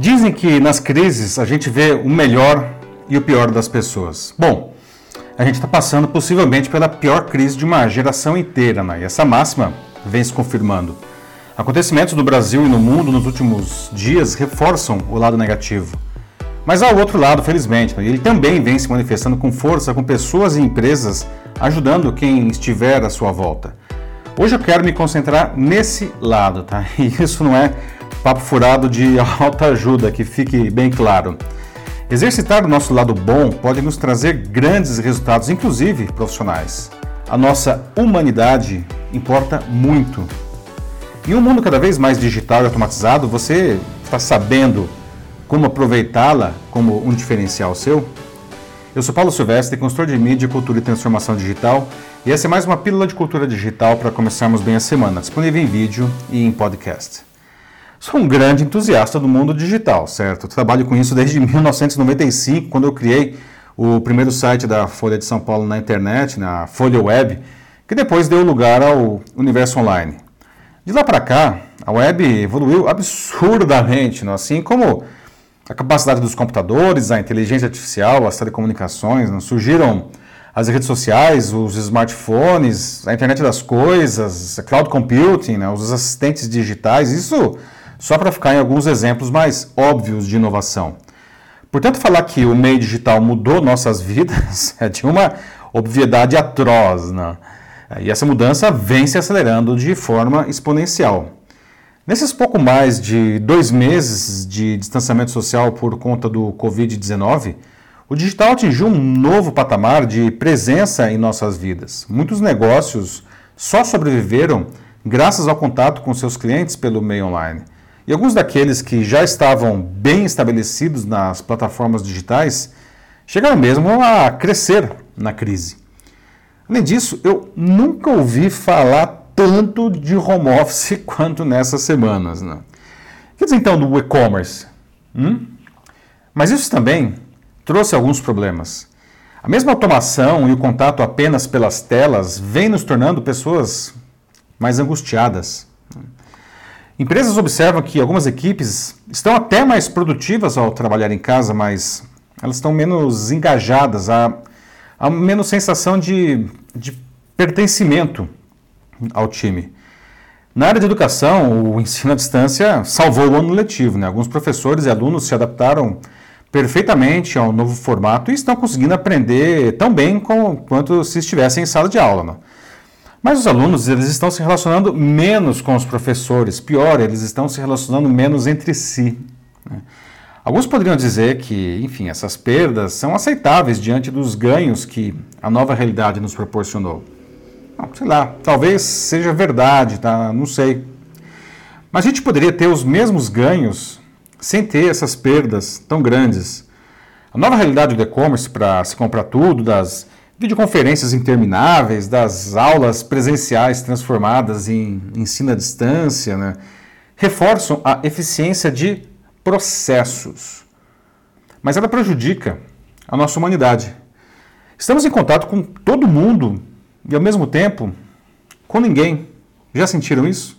Dizem que nas crises a gente vê o melhor e o pior das pessoas. Bom, a gente está passando possivelmente pela pior crise de uma geração inteira, né? e essa máxima vem se confirmando. Acontecimentos no Brasil e no mundo nos últimos dias reforçam o lado negativo. Mas há o outro lado, felizmente, né? ele também vem se manifestando com força com pessoas e empresas ajudando quem estiver à sua volta. Hoje eu quero me concentrar nesse lado, tá? E isso não é papo furado de alta ajuda, que fique bem claro. Exercitar o nosso lado bom pode nos trazer grandes resultados, inclusive profissionais. A nossa humanidade importa muito. Em um mundo cada vez mais digital e automatizado, você está sabendo como aproveitá-la como um diferencial seu? Eu sou Paulo Silvestre, consultor de mídia, cultura e transformação digital, e essa é mais uma pílula de cultura digital para começarmos bem a semana, disponível em vídeo e em podcast. Sou um grande entusiasta do mundo digital, certo? trabalho com isso desde 1995, quando eu criei o primeiro site da Folha de São Paulo na internet, na Folha Web, que depois deu lugar ao Universo Online. De lá para cá, a web evoluiu absurdamente, não? assim como a capacidade dos computadores, a inteligência artificial, as telecomunicações, não? surgiram as redes sociais, os smartphones, a internet das coisas, cloud computing, né? os assistentes digitais, isso só para ficar em alguns exemplos mais óbvios de inovação. Portanto, falar que o meio digital mudou nossas vidas é de uma obviedade atroz, né? E essa mudança vem se acelerando de forma exponencial. Nesses pouco mais de dois meses de distanciamento social por conta do Covid-19, o digital atingiu um novo patamar de presença em nossas vidas. Muitos negócios só sobreviveram graças ao contato com seus clientes pelo meio online. E alguns daqueles que já estavam bem estabelecidos nas plataformas digitais chegaram mesmo a crescer na crise. Além disso, eu nunca ouvi falar tanto de home office quanto nessas semanas. Né? Quer dizer então do e-commerce? Hum? Mas isso também trouxe alguns problemas. A mesma automação e o contato apenas pelas telas vem nos tornando pessoas mais angustiadas. Empresas observam que algumas equipes estão até mais produtivas ao trabalhar em casa, mas elas estão menos engajadas, há, há menos sensação de, de pertencimento ao time. Na área de educação, o ensino à distância salvou o ano letivo. Né? Alguns professores e alunos se adaptaram perfeitamente ao novo formato e estão conseguindo aprender tão bem como, quanto se estivessem em sala de aula. Né? Mas os alunos eles estão se relacionando menos com os professores, pior, eles estão se relacionando menos entre si. Né? Alguns poderiam dizer que, enfim, essas perdas são aceitáveis diante dos ganhos que a nova realidade nos proporcionou. Não, sei lá, talvez seja verdade, tá? Não sei. Mas a gente poderia ter os mesmos ganhos sem ter essas perdas tão grandes. A nova realidade do e-commerce para se comprar tudo, das videoconferências intermináveis, das aulas presenciais transformadas em ensino à distância, né, reforçam a eficiência de processos. Mas ela prejudica a nossa humanidade. Estamos em contato com todo mundo e, ao mesmo tempo, com ninguém. Já sentiram isso?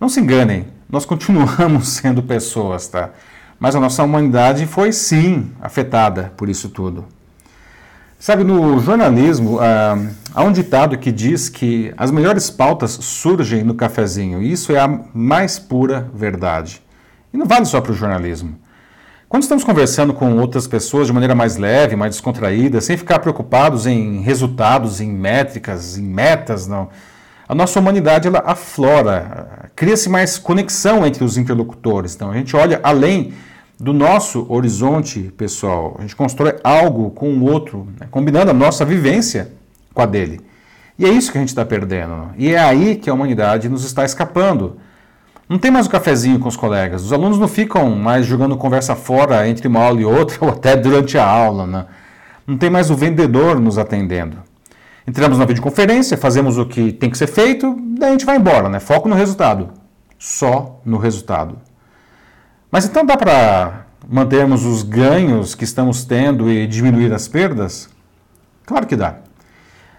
Não se enganem, nós continuamos sendo pessoas, tá? Mas a nossa humanidade foi sim afetada por isso tudo. Sabe, no jornalismo, ah, há um ditado que diz que as melhores pautas surgem no cafezinho, e isso é a mais pura verdade. E não vale só para o jornalismo. Quando estamos conversando com outras pessoas de maneira mais leve, mais descontraída, sem ficar preocupados em resultados, em métricas, em metas, não. A nossa humanidade ela aflora, cria-se mais conexão entre os interlocutores. Então a gente olha além do nosso horizonte pessoal. A gente constrói algo com o outro, né? combinando a nossa vivência com a dele. E é isso que a gente está perdendo. E é aí que a humanidade nos está escapando. Não tem mais o um cafezinho com os colegas. Os alunos não ficam mais jogando conversa fora entre uma aula e outra, ou até durante a aula. Né? Não tem mais o vendedor nos atendendo. Entramos na videoconferência, fazemos o que tem que ser feito, daí a gente vai embora. Né? Foco no resultado. Só no resultado. Mas então dá para mantermos os ganhos que estamos tendo e diminuir as perdas? Claro que dá.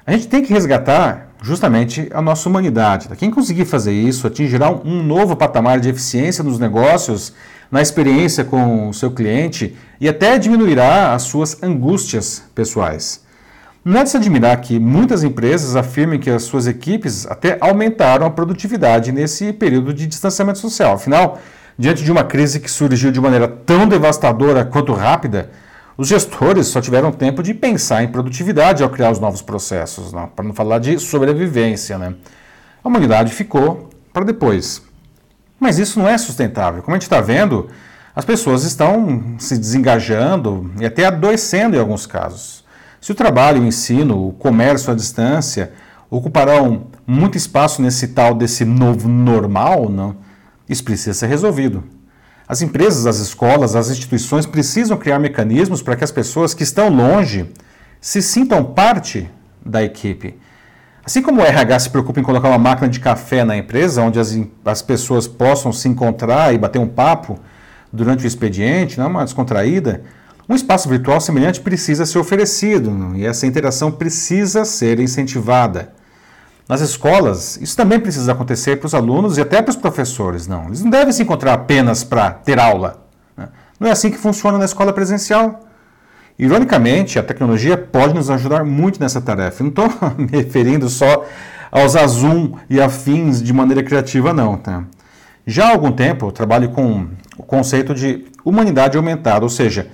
A gente tem que resgatar justamente a nossa humanidade. Quem conseguir fazer isso atingirá um novo patamar de eficiência nos negócios, na experiência com o seu cliente e até diminuirá as suas angústias pessoais. Não é de se admirar que muitas empresas afirmem que as suas equipes até aumentaram a produtividade nesse período de distanciamento social. Afinal, diante de uma crise que surgiu de maneira tão devastadora quanto rápida, os gestores só tiveram tempo de pensar em produtividade ao criar os novos processos, para não falar de sobrevivência. Né? A humanidade ficou para depois. Mas isso não é sustentável. Como a gente está vendo, as pessoas estão se desengajando e até adoecendo em alguns casos. Se o trabalho, o ensino, o comércio à distância ocuparão muito espaço nesse tal desse novo normal, não, isso precisa ser resolvido. As empresas, as escolas, as instituições precisam criar mecanismos para que as pessoas que estão longe se sintam parte da equipe. Assim como o RH se preocupa em colocar uma máquina de café na empresa, onde as, as pessoas possam se encontrar e bater um papo durante o expediente, não é uma descontraída, um espaço virtual semelhante precisa ser oferecido e essa interação precisa ser incentivada. Nas escolas, isso também precisa acontecer para os alunos e até para os professores, não. Eles não devem se encontrar apenas para ter aula. Né? Não é assim que funciona na escola presencial. Ironicamente, a tecnologia pode nos ajudar muito nessa tarefa. Não estou me referindo só aos Zoom e afins de maneira criativa, não. Tá? Já há algum tempo, eu trabalho com o conceito de humanidade aumentada, ou seja,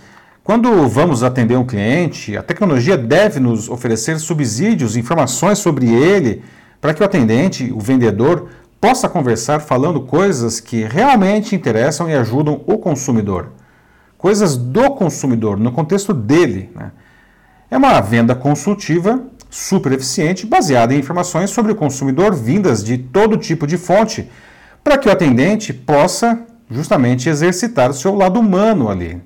quando vamos atender um cliente, a tecnologia deve nos oferecer subsídios, informações sobre ele, para que o atendente, o vendedor, possa conversar falando coisas que realmente interessam e ajudam o consumidor. Coisas do consumidor, no contexto dele. Né? É uma venda consultiva super eficiente, baseada em informações sobre o consumidor vindas de todo tipo de fonte, para que o atendente possa justamente exercitar o seu lado humano ali.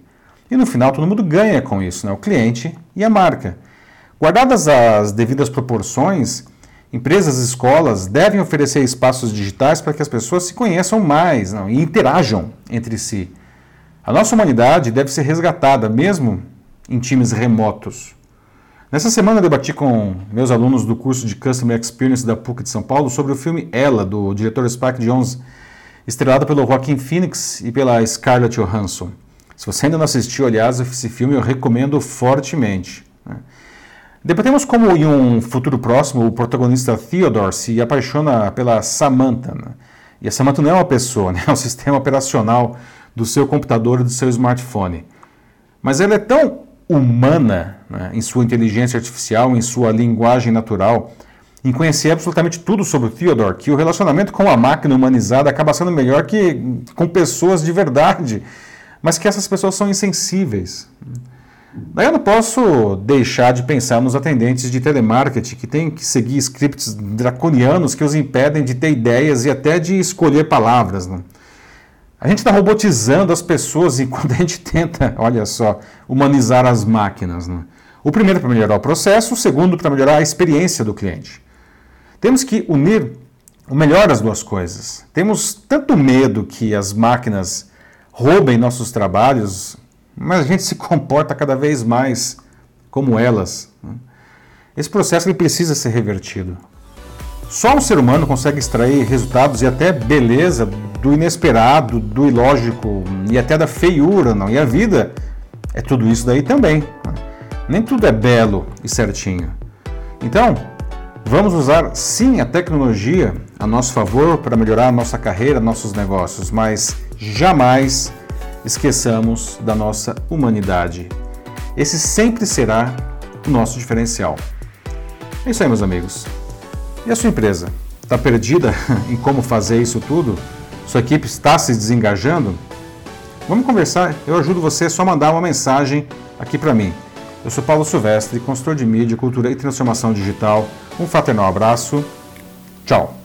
E no final todo mundo ganha com isso, né? o cliente e a marca. Guardadas as devidas proporções, Empresas e escolas devem oferecer espaços digitais para que as pessoas se conheçam mais não, e interajam entre si. A nossa humanidade deve ser resgatada, mesmo em times remotos. Nessa semana eu debati com meus alunos do curso de Customer Experience da PUC de São Paulo sobre o filme Ela, do diretor Spike Jonze, estrelado pelo Joaquin Phoenix e pela Scarlett Johansson. Se você ainda não assistiu, aliás, esse filme eu recomendo fortemente. Né? Debatemos como em um futuro próximo o protagonista Theodore se apaixona pela Samantha. Né? E a Samantha não é uma pessoa, né? é um sistema operacional do seu computador e do seu smartphone. Mas ela é tão humana né? em sua inteligência artificial, em sua linguagem natural, em conhecer absolutamente tudo sobre o Theodore, que o relacionamento com a máquina humanizada acaba sendo melhor que com pessoas de verdade, mas que essas pessoas são insensíveis. Daí eu não posso deixar de pensar nos atendentes de telemarketing que têm que seguir scripts draconianos que os impedem de ter ideias e até de escolher palavras. Né? A gente está robotizando as pessoas enquanto a gente tenta, olha só, humanizar as máquinas. Né? O primeiro para melhorar o processo, o segundo para melhorar a experiência do cliente. Temos que unir o melhor das duas coisas. Temos tanto medo que as máquinas roubem nossos trabalhos, mas a gente se comporta cada vez mais como elas. Né? Esse processo ele precisa ser revertido. Só um ser humano consegue extrair resultados e até beleza do inesperado, do ilógico e até da feiura, não? E a vida é tudo isso daí também. Né? Nem tudo é belo e certinho. Então, vamos usar sim a tecnologia a nosso favor para melhorar nossa carreira, nossos negócios, mas jamais esqueçamos da nossa humanidade. Esse sempre será o nosso diferencial. É isso aí, meus amigos. E a sua empresa? Está perdida em como fazer isso tudo? Sua equipe está se desengajando? Vamos conversar. Eu ajudo você, só mandar uma mensagem aqui para mim. Eu sou Paulo Silvestre, consultor de mídia, cultura e transformação digital. Um fraternal abraço. Tchau.